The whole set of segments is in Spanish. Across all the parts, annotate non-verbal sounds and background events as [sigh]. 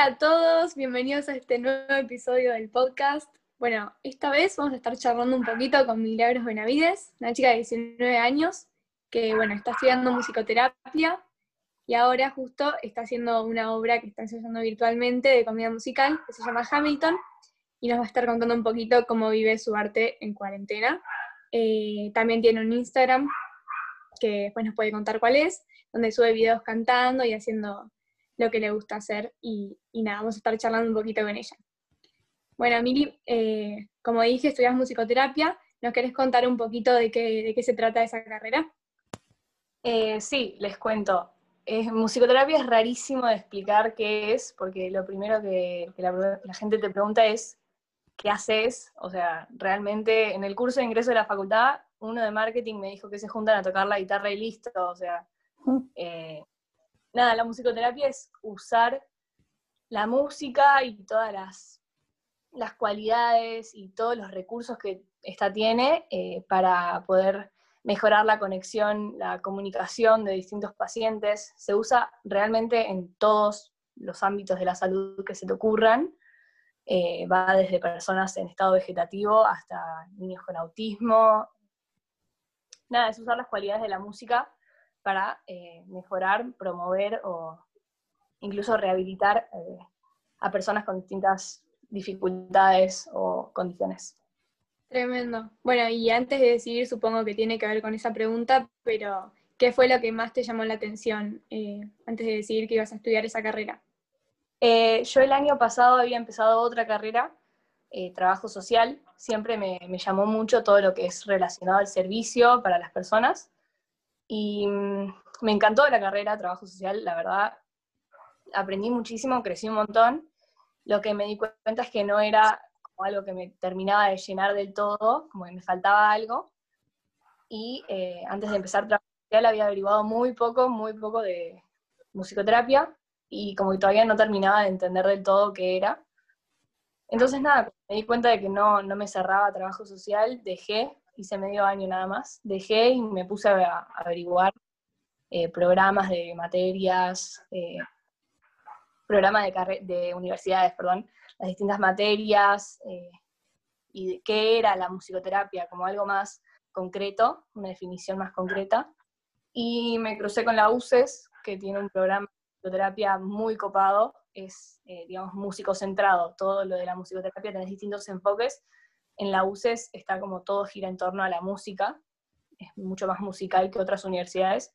a todos, bienvenidos a este nuevo episodio del podcast. Bueno, esta vez vamos a estar charlando un poquito con Milagros Benavides, una chica de 19 años que, bueno, está estudiando musicoterapia y ahora justo está haciendo una obra que está ensayando virtualmente de comedia musical que se llama Hamilton y nos va a estar contando un poquito cómo vive su arte en cuarentena. Eh, también tiene un Instagram que después nos puede contar cuál es, donde sube videos cantando y haciendo lo que le gusta hacer y, nada, vamos a estar charlando un poquito con ella. Bueno, Mili, eh, como dije, estudias musicoterapia, ¿nos querés contar un poquito de qué, de qué se trata esa carrera? Eh, sí, les cuento. musicoterapia es rarísimo de explicar qué es, porque lo primero que, la, gente te pregunta es qué haces. O sea, realmente en el curso de ingreso de la facultad, uno de marketing me dijo que se juntan a tocar la guitarra y listo. O sea, eh, nada, la musicoterapia es usar la música y todas las, las cualidades y todos los recursos que esta tiene eh, para poder mejorar la conexión, la comunicación de distintos pacientes. Se usa realmente en todos los ámbitos de la salud que se te ocurran. Eh, va desde personas en estado vegetativo hasta niños con autismo. Nada, es usar las cualidades de la música para eh, mejorar, promover o incluso rehabilitar eh, a personas con distintas dificultades o condiciones. Tremendo. Bueno, y antes de decidir, supongo que tiene que ver con esa pregunta, pero ¿qué fue lo que más te llamó la atención eh, antes de decidir que ibas a estudiar esa carrera? yo el año pasado había empezado otra carrera, trabajo social. Siempre me, me, llamó mucho todo lo que es relacionado al servicio para las personas. Y mm, me encantó la carrera, trabajo social, la verdad, aprendí muchísimo, crecí un montón. Lo que me di cuenta es que no era como algo que me terminaba de llenar del todo, como que me faltaba algo. Y eh, antes de empezar trabajo social había averiguado muy poco, muy poco de musicoterapia y como que todavía no terminaba de entender del todo qué era. Entonces nada, me di cuenta de que no, no me cerraba trabajo social, dejé hice medio año nada más, dejé y me puse a, averiguar eh, programas de materias, eh, programas de, de, universidades, perdón, las distintas materias, eh, y qué era la musicoterapia como algo más concreto, una definición más concreta. Y me crucé con la UCES, que tiene un programa de musicoterapia muy copado, es, digamos, músico centrado, todo lo de la musicoterapia, tenés distintos enfoques, en la UCES está como todo gira en torno a la música, es mucho más musical que otras universidades.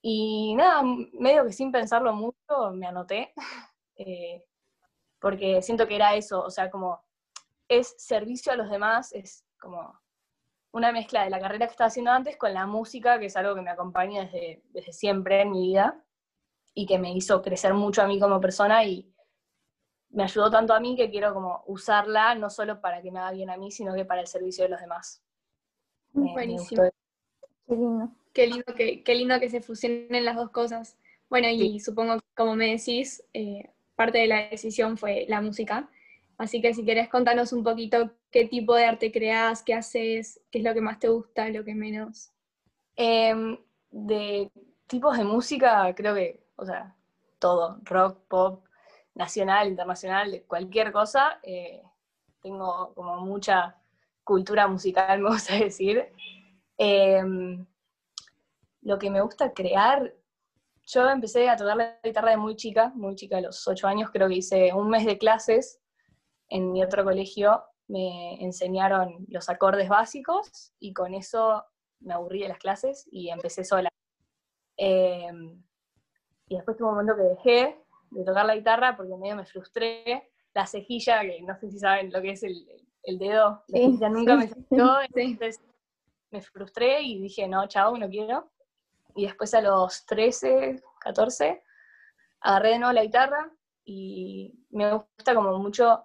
Y nada, medio que sin pensarlo mucho me anoté, [laughs] eh, porque siento que era eso, o sea, como es servicio a los demás, es como una mezcla de la carrera que estaba haciendo antes con la música, que es algo que me acompaña desde, desde siempre en mi vida y que me hizo crecer mucho a mí como persona y, me ayudó tanto a mí que quiero como usarla no solo para que me haga bien a mí, sino que para el servicio de los demás. Buenísimo. qué lindo. Qué lindo que, qué lindo que se fusionen las dos cosas. Bueno, y supongo, como me decís, eh, parte de la decisión fue la música. Así que si querés contanos un poquito qué tipo de arte creas, qué haces, qué es lo que más te gusta, lo que menos. Em, de tipos de música, creo que, o sea, todo, rock, pop, nacional, internacional, de cualquier cosa. Eh, tengo como mucha cultura musical, [laughs] me gusta decir. Em, lo que me gusta crear, yo empecé a tocar la guitarra de muy chica, muy chica, a los ocho años, creo que hice un mes de clases en mi otro colegio, me enseñaron los acordes básicos y con eso me aburrí de las clases y empecé sola. Em, y después tuve un momento que dejé, de tocar la guitarra porque medio me frustré. La cejilla, que no sé si saben lo que es el, el dedo, ya nunca me salió, [laughs] entonces me frustré y dije, no, chao, no quiero. Y después a los 13, 14, agarré de nuevo la guitarra y me gusta como mucho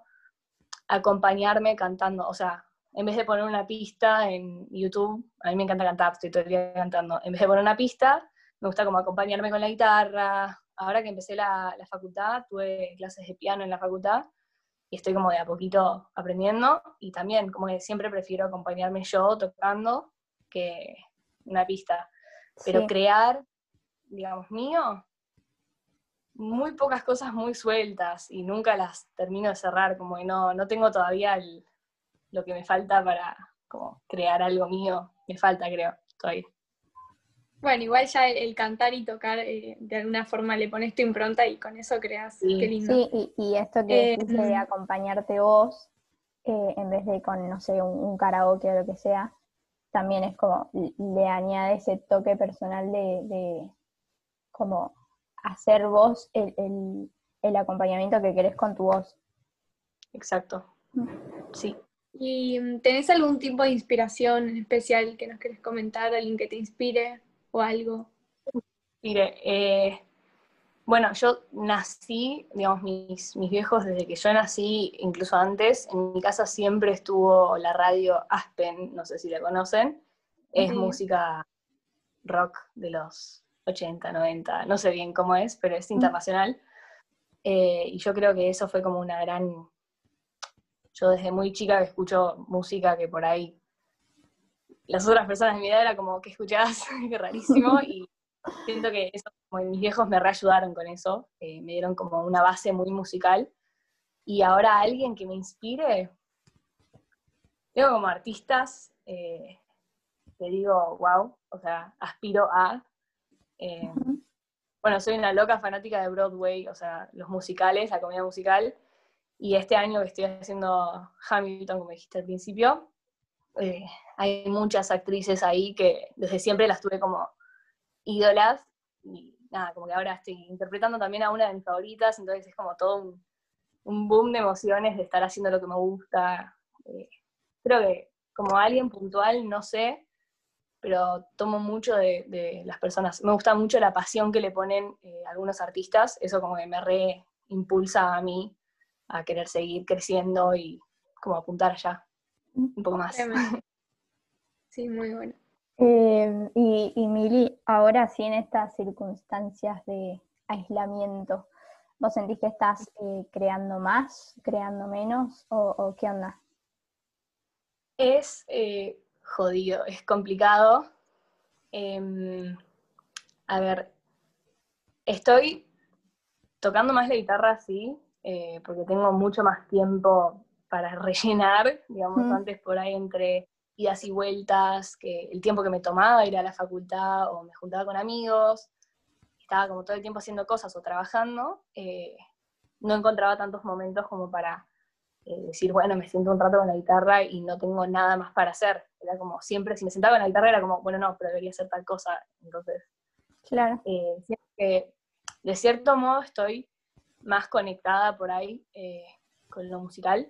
acompañarme cantando, o sea, en vez de poner una pista en YouTube, a mí me encanta cantar, estoy todo el día cantando, en vez de poner una pista, me gusta como acompañarme con la guitarra, ahora que empecé la, facultad, tuve clases de piano en la facultad y estoy como de a poquito aprendiendo y también como que siempre prefiero acompañarme yo tocando que una pista. Pero crear, digamos, mío, muy pocas cosas muy sueltas y nunca las termino de cerrar, como que no, no tengo todavía lo que me falta para como crear algo mío, me falta creo, todavía. Bueno, igual ya el, cantar y tocar eh, de alguna forma le pones tu impronta y con eso creas, qué lindo. Sí, y, esto que eh, de acompañarte vos, eh, en vez de con, no sé, un, karaoke o lo que sea, también es como, le añade ese toque personal de, de como hacer vos el, el, acompañamiento que querés con tu voz. Exacto. Mm. Sí. ¿Y mm, tenés algún tipo de inspiración en especial que nos querés comentar? ¿Alguien que te inspire o algo? Mire, eh, bueno, yo nací, digamos, mis, mis viejos desde que yo nací, incluso antes, en mi casa siempre estuvo la radio Aspen, no sé si la conocen, es música rock de los 80, 90, no sé bien cómo es, pero es internacional. Eh, y yo creo que eso fue como una gran... Yo desde muy chica que escucho música que por ahí las otras personas de mi edad era como que escuchabas, [laughs] qué rarísimo, [laughs] y siento que eso, como mis viejos me reayudaron con eso, eh, me dieron como una base muy musical. Y ahora alguien que me inspire, tengo como artistas, eh, te digo, wow, o sea, aspiro a, eh, bueno, soy una loca fanática de Broadway, o sea, los musicales, la comedia musical, y este año que estoy haciendo Hamilton, como dijiste al principio, eh, hay muchas actrices ahí que desde siempre las tuve como ídolas, y nada, como que ahora estoy interpretando también a una de mis favoritas, entonces es como todo un, boom de emociones de estar haciendo lo que me gusta. Eh, creo que como alguien puntual, no sé, pero tomo mucho de, las personas. Me gusta mucho la pasión que le ponen eh, algunos artistas, eso como que me reimpulsa a mí a querer seguir creciendo y como apuntar allá un poco más. [laughs] Sí, muy bueno. Eh, y, y Mili, ahora sí en estas circunstancias de aislamiento, ¿vos sentís que estás eh, creando más, creando menos o, qué onda? Es, jodido, es complicado. Em, a ver, estoy tocando más la guitarra, sí, eh, porque tengo mucho más tiempo para rellenar, digamos, antes por ahí entre idas y vueltas, que el tiempo que me tomaba ir a la facultad o me juntaba con amigos, estaba como todo el tiempo haciendo cosas o trabajando, eh, no encontraba tantos momentos como para eh, decir, bueno, me siento un rato con la guitarra y no tengo nada más para hacer. Era como siempre, si me sentaba con la guitarra era como, bueno, no, pero debería hacer tal cosa. Entonces, claro. Eh, que de cierto modo estoy más conectada por ahí eh, con lo musical,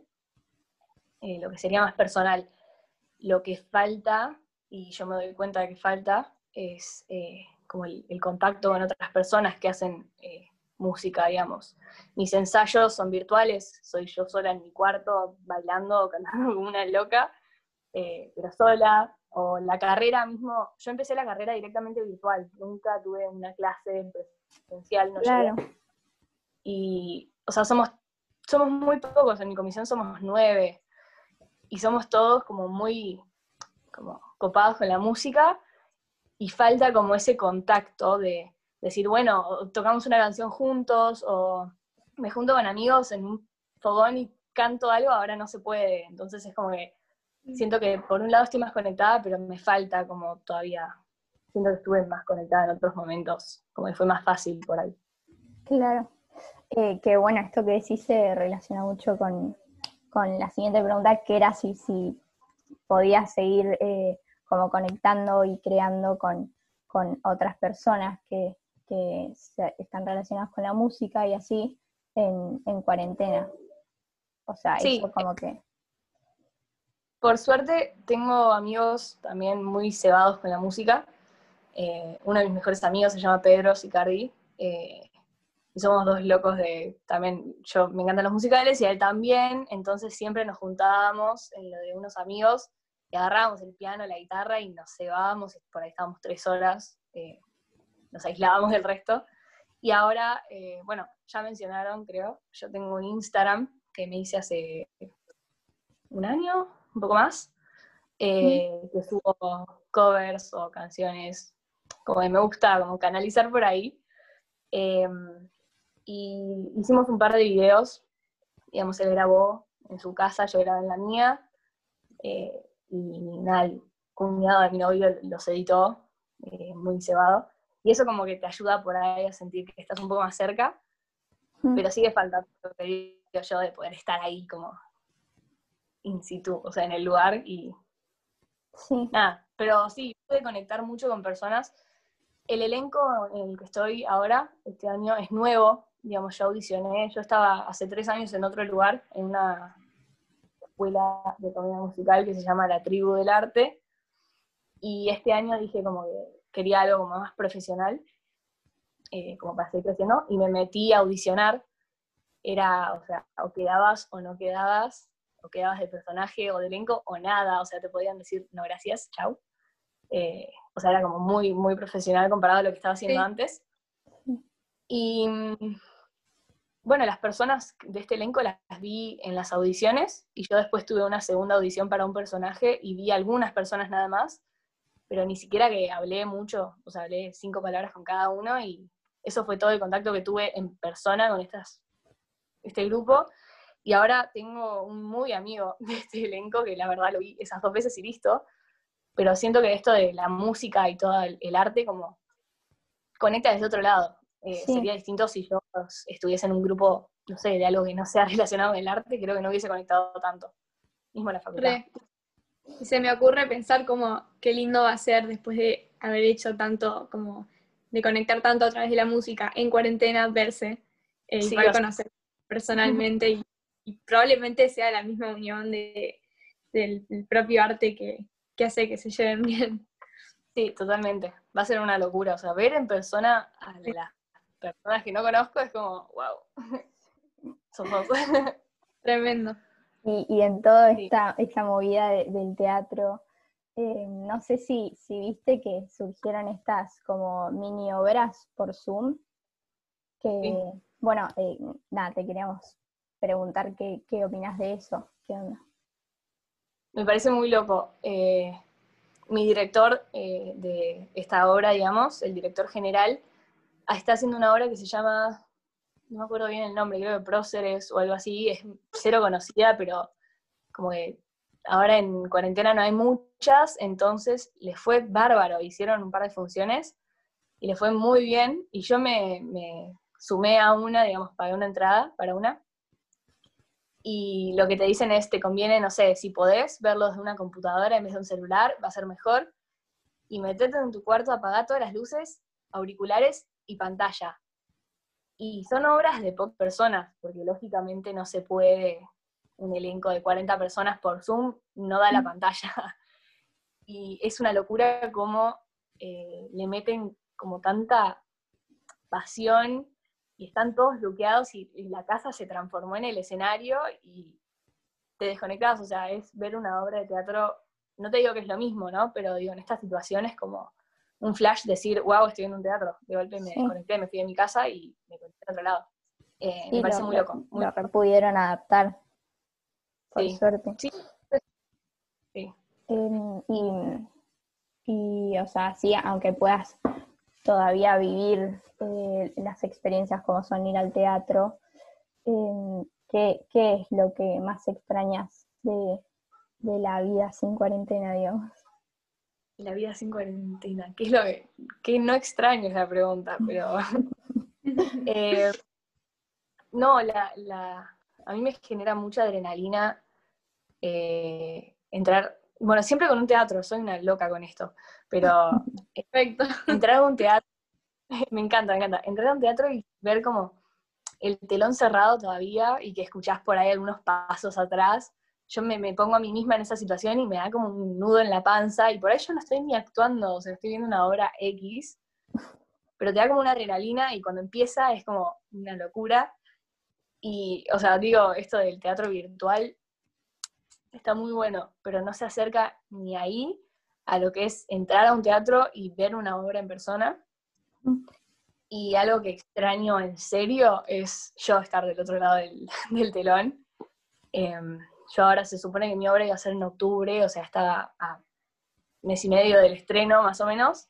lo que sería más personal. Lo que falta, y yo me doy cuenta de que falta, es como el, el, contacto con otras personas que hacen música, digamos. Mis ensayos son virtuales, soy yo sola en mi cuarto bailando o cantando como una loca, eh, pero sola. O la carrera mismo, yo empecé la carrera directamente virtual, nunca tuve una clase presencial, no claro. Y, o sea, somos, somos muy pocos, en mi comisión somos nueve, y somos todos como muy como copados con la música, y falta como ese contacto de, decir, bueno, tocamos una canción juntos o me junto con amigos en un fogón y canto algo, ahora no se puede. Entonces es como que mm. siento que por un lado estoy más conectada, pero me falta como todavía, siento que estuve más conectada en otros momentos, como que fue más fácil por ahí. Claro. Eh, que bueno, esto que decís se relaciona mucho con, la siguiente pregunta, que era si, si podías seguir eh, como conectando y creando con, con otras personas que, que están relacionados con la música y así en, cuarentena. O sea, eso como que... Por suerte tengo amigos también muy cebados con la música. Eh, uno de mis mejores amigos se llama Pedro Sicardi. Eh, y somos dos locos de, también, yo me encantan los musicales y a él también, entonces siempre nos juntábamos en lo de unos amigos y agarrábamos el piano, la guitarra y nos cebábamos, por ahí estábamos tres horas eh, nos aislábamos del resto. Y ahora, eh, bueno, ya mencionaron, creo, yo tengo un Instagram que me hice hace un año, un poco más, eh, que subo covers o canciones, como me gusta como canalizar por ahí. Em, y hicimos un par de videos, digamos, él grabó en su casa, yo grabé en la mía, eh, y nada, el cuñado de mi novio los editó, eh, muy cebado, y eso como que te ayuda por ahí a sentir que estás un poco más cerca, mm. pero sigue faltando yo de poder estar ahí como in situ, o sea, en el lugar y sí. nada, pero sí, pude conectar mucho con personas. El elenco en el que estoy ahora, este año, es nuevo, digamos, yo audicioné, yo estaba hace tres años en otro lugar, en una escuela de comedia musical que se llama La Tribu del Arte, y este año dije como que quería algo como más profesional, eh, como para seguir creciendo, y me metí a audicionar, era, o sea, o quedabas o no quedabas, o quedabas de personaje o de elenco o nada, o sea, te podían decir, no, gracias, chau. Eh, o sea, era como muy, muy profesional comparado a lo que estaba haciendo antes. Y bueno, las personas de este elenco las vi en las audiciones y yo después tuve una segunda audición para un personaje y vi algunas personas nada más, pero ni siquiera que hablé mucho, o sea, hablé cinco palabras con cada uno y eso fue todo el contacto que tuve en persona con estas, este grupo y ahora tengo un muy amigo [laughs] de este elenco que la verdad lo vi esas dos veces y listo. Pero siento que esto de la música y todo el, arte como conecta desde otro lado. Eh, sería distinto si yo estuviese en un grupo, no sé, de algo que no sea [laughs] relacionado con el arte, creo que no hubiese conectado tanto. Mismo la facultad. Y se me ocurre pensar como qué lindo va a ser después de haber hecho tanto, como de conectar tanto a través de la música en cuarentena, verse, eh, y poder conocer personalmente y y probablemente sea la misma unión de, del, propio arte que, hace que se lleven bien. Sí, totalmente. Va a ser una locura. O sea, ver en persona a las personas que no conozco es como, wow. [laughs] Somos. [laughs] Tremendo. Y, y, en toda esta, esta movida del teatro, eh, no sé si, si viste que surgieron estas como mini obras por Zoom, que, bueno, eh, nada, te queríamos preguntar qué, qué opinas de eso. ¿Qué onda? Me parece muy loco. Eh, mi director eh, de esta obra, digamos, el director general, está haciendo una obra que se llama, no me acuerdo bien el nombre, creo que Próceres o algo así, es cero conocida, pero como que ahora en cuarentena no hay muchas, entonces les fue bárbaro, hicieron un par de funciones y les fue muy bien, y yo me, me sumé a una, digamos, pagué una entrada para una, y lo que te dicen es, te conviene, no sé, si podés verlo desde una computadora en vez de un celular, va a ser mejor, y meterte en tu cuarto, apagar todas las luces, auriculares y pantalla. Y son obras de pocas personas, porque lógicamente no se puede un elenco de 40 personas por Zoom, no da la mm. pantalla. [laughs] Y es una locura cómo eh, le meten como tanta pasión y están todos bloqueados y, la casa se transformó en el escenario y te desconectas, o sea, es ver una obra de teatro, no te digo que es lo mismo, ¿no? Pero digo, en estas situaciones como un flash decir, wow, estoy en un teatro, de golpe me desconecté, me fui de mi casa y me conecté a otro lado. Eh, me parece muy loco. Muy lo pudieron adaptar, por suerte. Sí. sí. Em, y, y, o sea, sí, aunque puedas todavía vivir eh, las experiencias como son ir al teatro. Em, ¿qué, es lo que más extrañas de, la vida sin cuarentena, digamos? La vida sin cuarentena, ¿qué es lo que, no extraño es la pregunta, pero... [laughs] Eh, no, la, a mí me genera mucha adrenalina eh, entrar, bueno, siempre con un teatro, soy una loca con esto, pero [laughs] entrar a un teatro [laughs] me encanta, me encanta. Entrar a un teatro y ver como el telón cerrado todavía y que escuchás por ahí algunos pasos atrás. Yo me, pongo a mí misma en esa situación y me da como un nudo en la panza y por ahí yo no estoy ni actuando, o sea, estoy viendo una obra X, pero te da como una adrenalina y cuando empieza es como una locura. Y, o sea, digo, esto del teatro virtual está muy bueno, pero no se acerca ni ahí a lo que es entrar a un teatro y ver una obra en persona. Y algo que extraño en serio es yo estar del otro lado del, [laughs] telón. Em, yo ahora se supone que mi obra iba a ser en octubre, o sea, estaba a mes y medio del estreno más o menos.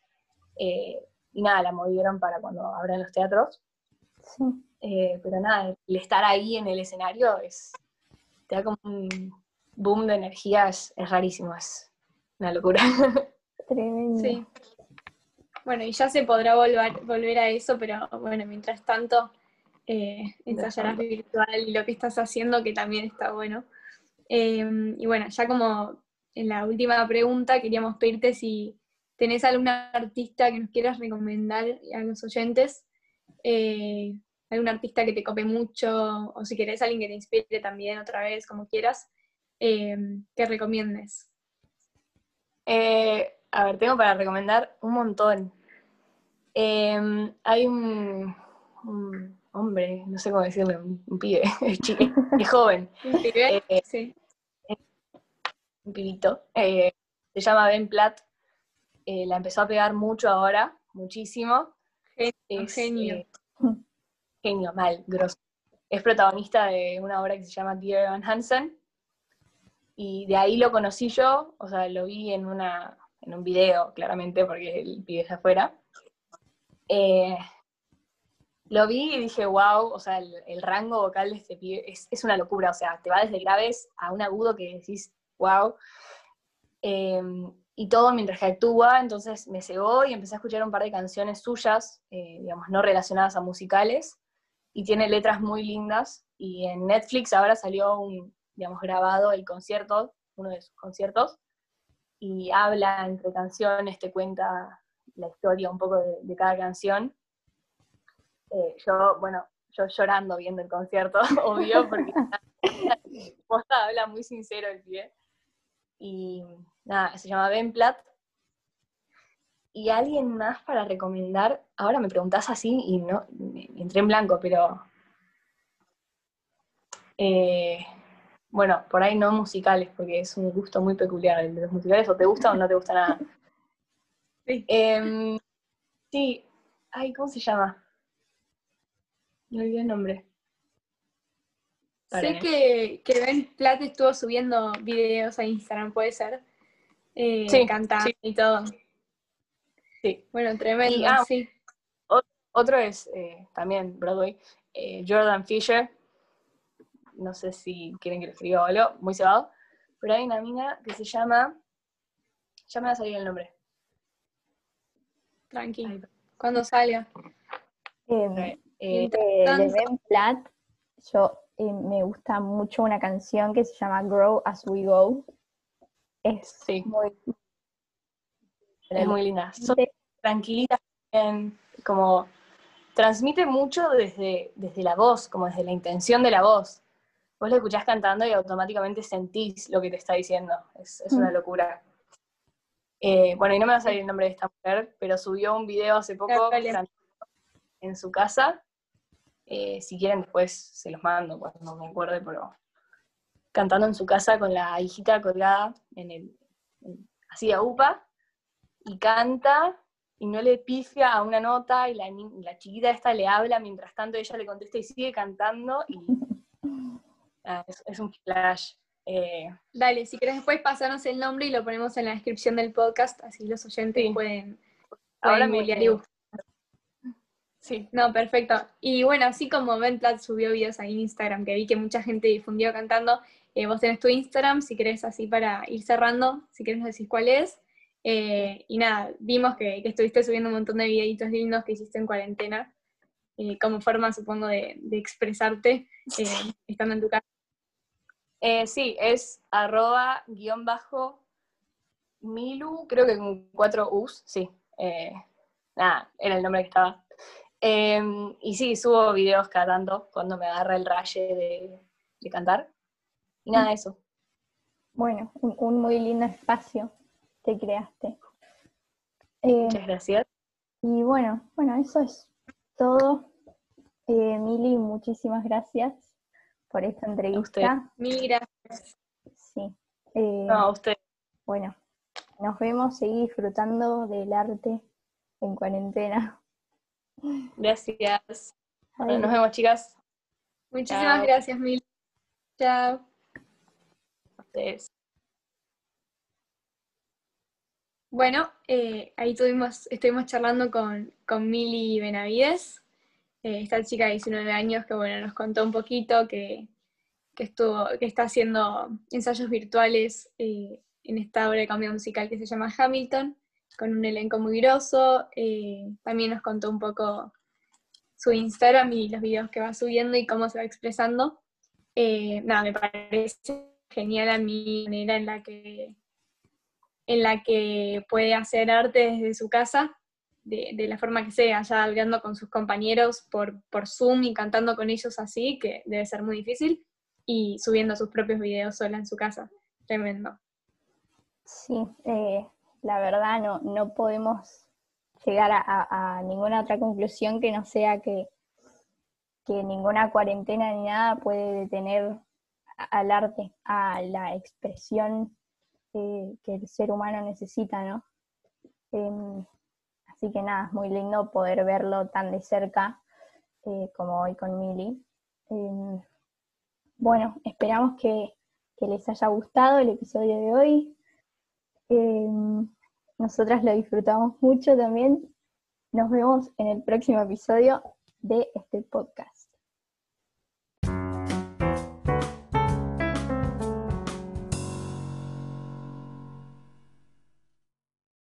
Eh, y nada, la movieron para cuando abran los teatros. Eh, pero nada, el estar ahí en el escenario es, te da como un boom de energía, es, es rarísimo, es una locura. [laughs] Tremendo. Sí. Bueno, y ya se podrá volver, volver a eso, pero bueno, mientras tanto eh, ensayarás virtual y lo que estás haciendo, que también está bueno. Eh, y bueno, ya como en la última pregunta queríamos pedirte si tenés alguna artista que nos quieras recomendar a los oyentes, eh, algún artista que te cope mucho, o si querés alguien que te inspire también otra vez, como quieras, eh, que recomiendes. Eh, a ver, tengo para recomendar un montón. Em, hay un, un, hombre, no sé cómo decirle, un, un pibe, [laughs] es, chico, es joven. ¿Un pibe? Eh, sí. Un pibito, eh, se llama Ben Platt, eh, la empezó a pegar mucho ahora, muchísimo. Genio, Es, genio. eh, genio, mal, grosso. Es protagonista de una obra que se llama Dear Evan Hansen, y de ahí lo conocí yo, o sea, lo vi en, una, en un video, claramente, porque el pibe es de afuera. Eh, lo vi y dije, wow, o sea, el, el rango vocal de este pibe es, es una locura, o sea, te va desde graves a un agudo que decís, wow. Eh, y todo mientras que actúa, entonces me cegó y empecé a escuchar un par de canciones suyas, eh, digamos, no relacionadas a musicales, y tiene letras muy lindas, y en Netflix ahora salió un, digamos, grabado el concierto, uno de sus conciertos, y habla entre canciones, te cuenta la historia un poco de, de cada canción. Eh, yo, bueno, yo llorando viendo el concierto, [laughs] obvio, porque [laughs] [laughs] posta habla muy sincero el pie. Y nada, se llama Ben Platt. Y alguien más para recomendar, ahora me preguntás así y no me- entré en blanco, pero eh, bueno, por ahí no musicales, porque es un gusto muy peculiar el de los musicales, o te gusta o no te gusta nada. [laughs] Sí. Em, sí, ay, ¿cómo se llama? Me olvidé el nombre. Sé eh. que, que Ben Platt estuvo subiendo videos a Instagram, puede ser. Eh, Sí, cantando sí. y todo. Sí. Bueno, tremendo, Y, ah, sí. Otro es eh, también Broadway, eh, Jordan Fisher. No sé si quieren que lo escriba o algo, muy cebado. Pero hay una mina que se llama. Ya me va a salir el nombre. Tranqui. Cuando salga. Eh, eh, de, tanto- Ben Platt, yo eh, me gusta mucho una canción que se llama Grow As We Go. Es Sí. muy es muy linda. Son tranquilitas, como transmite mucho desde, desde la voz, como desde la intención de la voz. Vos lo escuchás cantando y automáticamente sentís lo que te está diciendo. Es, es una Mm. locura. Eh, bueno, y no me va a salir el nombre de esta mujer, pero subió un video hace poco en su casa. Eh, si quieren después se los mando cuando me acuerde, pero cantando en su casa con la hijita colgada en el, en- así a upa, y canta y no le pifia a una nota y la, la chiquita esta le habla mientras tanto ella le contesta y sigue cantando y [laughs] ah, es, es un flash. Eh, Dale, si querés después pasarnos el nombre y lo ponemos en la descripción del podcast, así los oyentes Sí. pueden, ahora me, y buscar. Sí, No, perfecto. Y bueno, así como Ben Platt subió videos ahí en Instagram, que vi que mucha gente difundió cantando, eh, vos tenés tu Instagram, si querés así para ir cerrando, si querés nos decís cuál es. Eh, y nada, vimos que, que estuviste subiendo un montón de videitos lindos que hiciste en cuarentena, eh, como forma, supongo, de, de expresarte eh, [laughs] estando en tu casa. Eh, sí, es arroba guion bajo milu, creo que con cuatro u's, sí. Nada, era el nombre que estaba. Eh, y sí, subo videos cada tanto cuando me agarra el raye de, de cantar. Y nada, eso. bueno, un, un muy lindo espacio que creaste. Eh, Muchas gracias. y bueno, bueno, eso es todo. Eh, Mili, muchísimas gracias por esta entrevista. Mil gracias. Sí. Eh, No, a usted. Bueno, nos vemos, seguir disfrutando del arte en cuarentena. Gracias. Bueno, nos vemos, chicas. Muchísimas Chao. gracias, Mil. Chao. A ustedes. Bueno, eh, ahí tuvimos, estuvimos charlando con, con Mili Benavides. eh, esta chica de 19 años que bueno, nos contó un poquito que, estuvo, que está haciendo ensayos virtuales eh, en esta obra de cambio musical que se llama Hamilton, con un elenco muy grosso. Eh, también nos contó un poco su Instagram y los videos que va subiendo y cómo se va expresando. nada, me parece genial a mi manera en la que en la que puede hacer arte desde su casa de, la forma que sea, ya hablando con sus compañeros por, por Zoom y cantando con ellos así, que debe ser muy difícil, y subiendo sus propios videos sola en su casa. Tremendo. Sí, eh, la verdad no, no podemos llegar a, ninguna otra conclusión que no sea que, que ninguna cuarentena ni nada puede detener al arte, a la expresión eh, que el ser humano necesita, ¿no? Em, Así que nada, es muy lindo poder verlo tan de cerca eh, como hoy con Mili. Em, bueno, esperamos que, les haya gustado el episodio de hoy. Em, nosotras lo disfrutamos mucho también. Nos vemos en el próximo episodio de este podcast.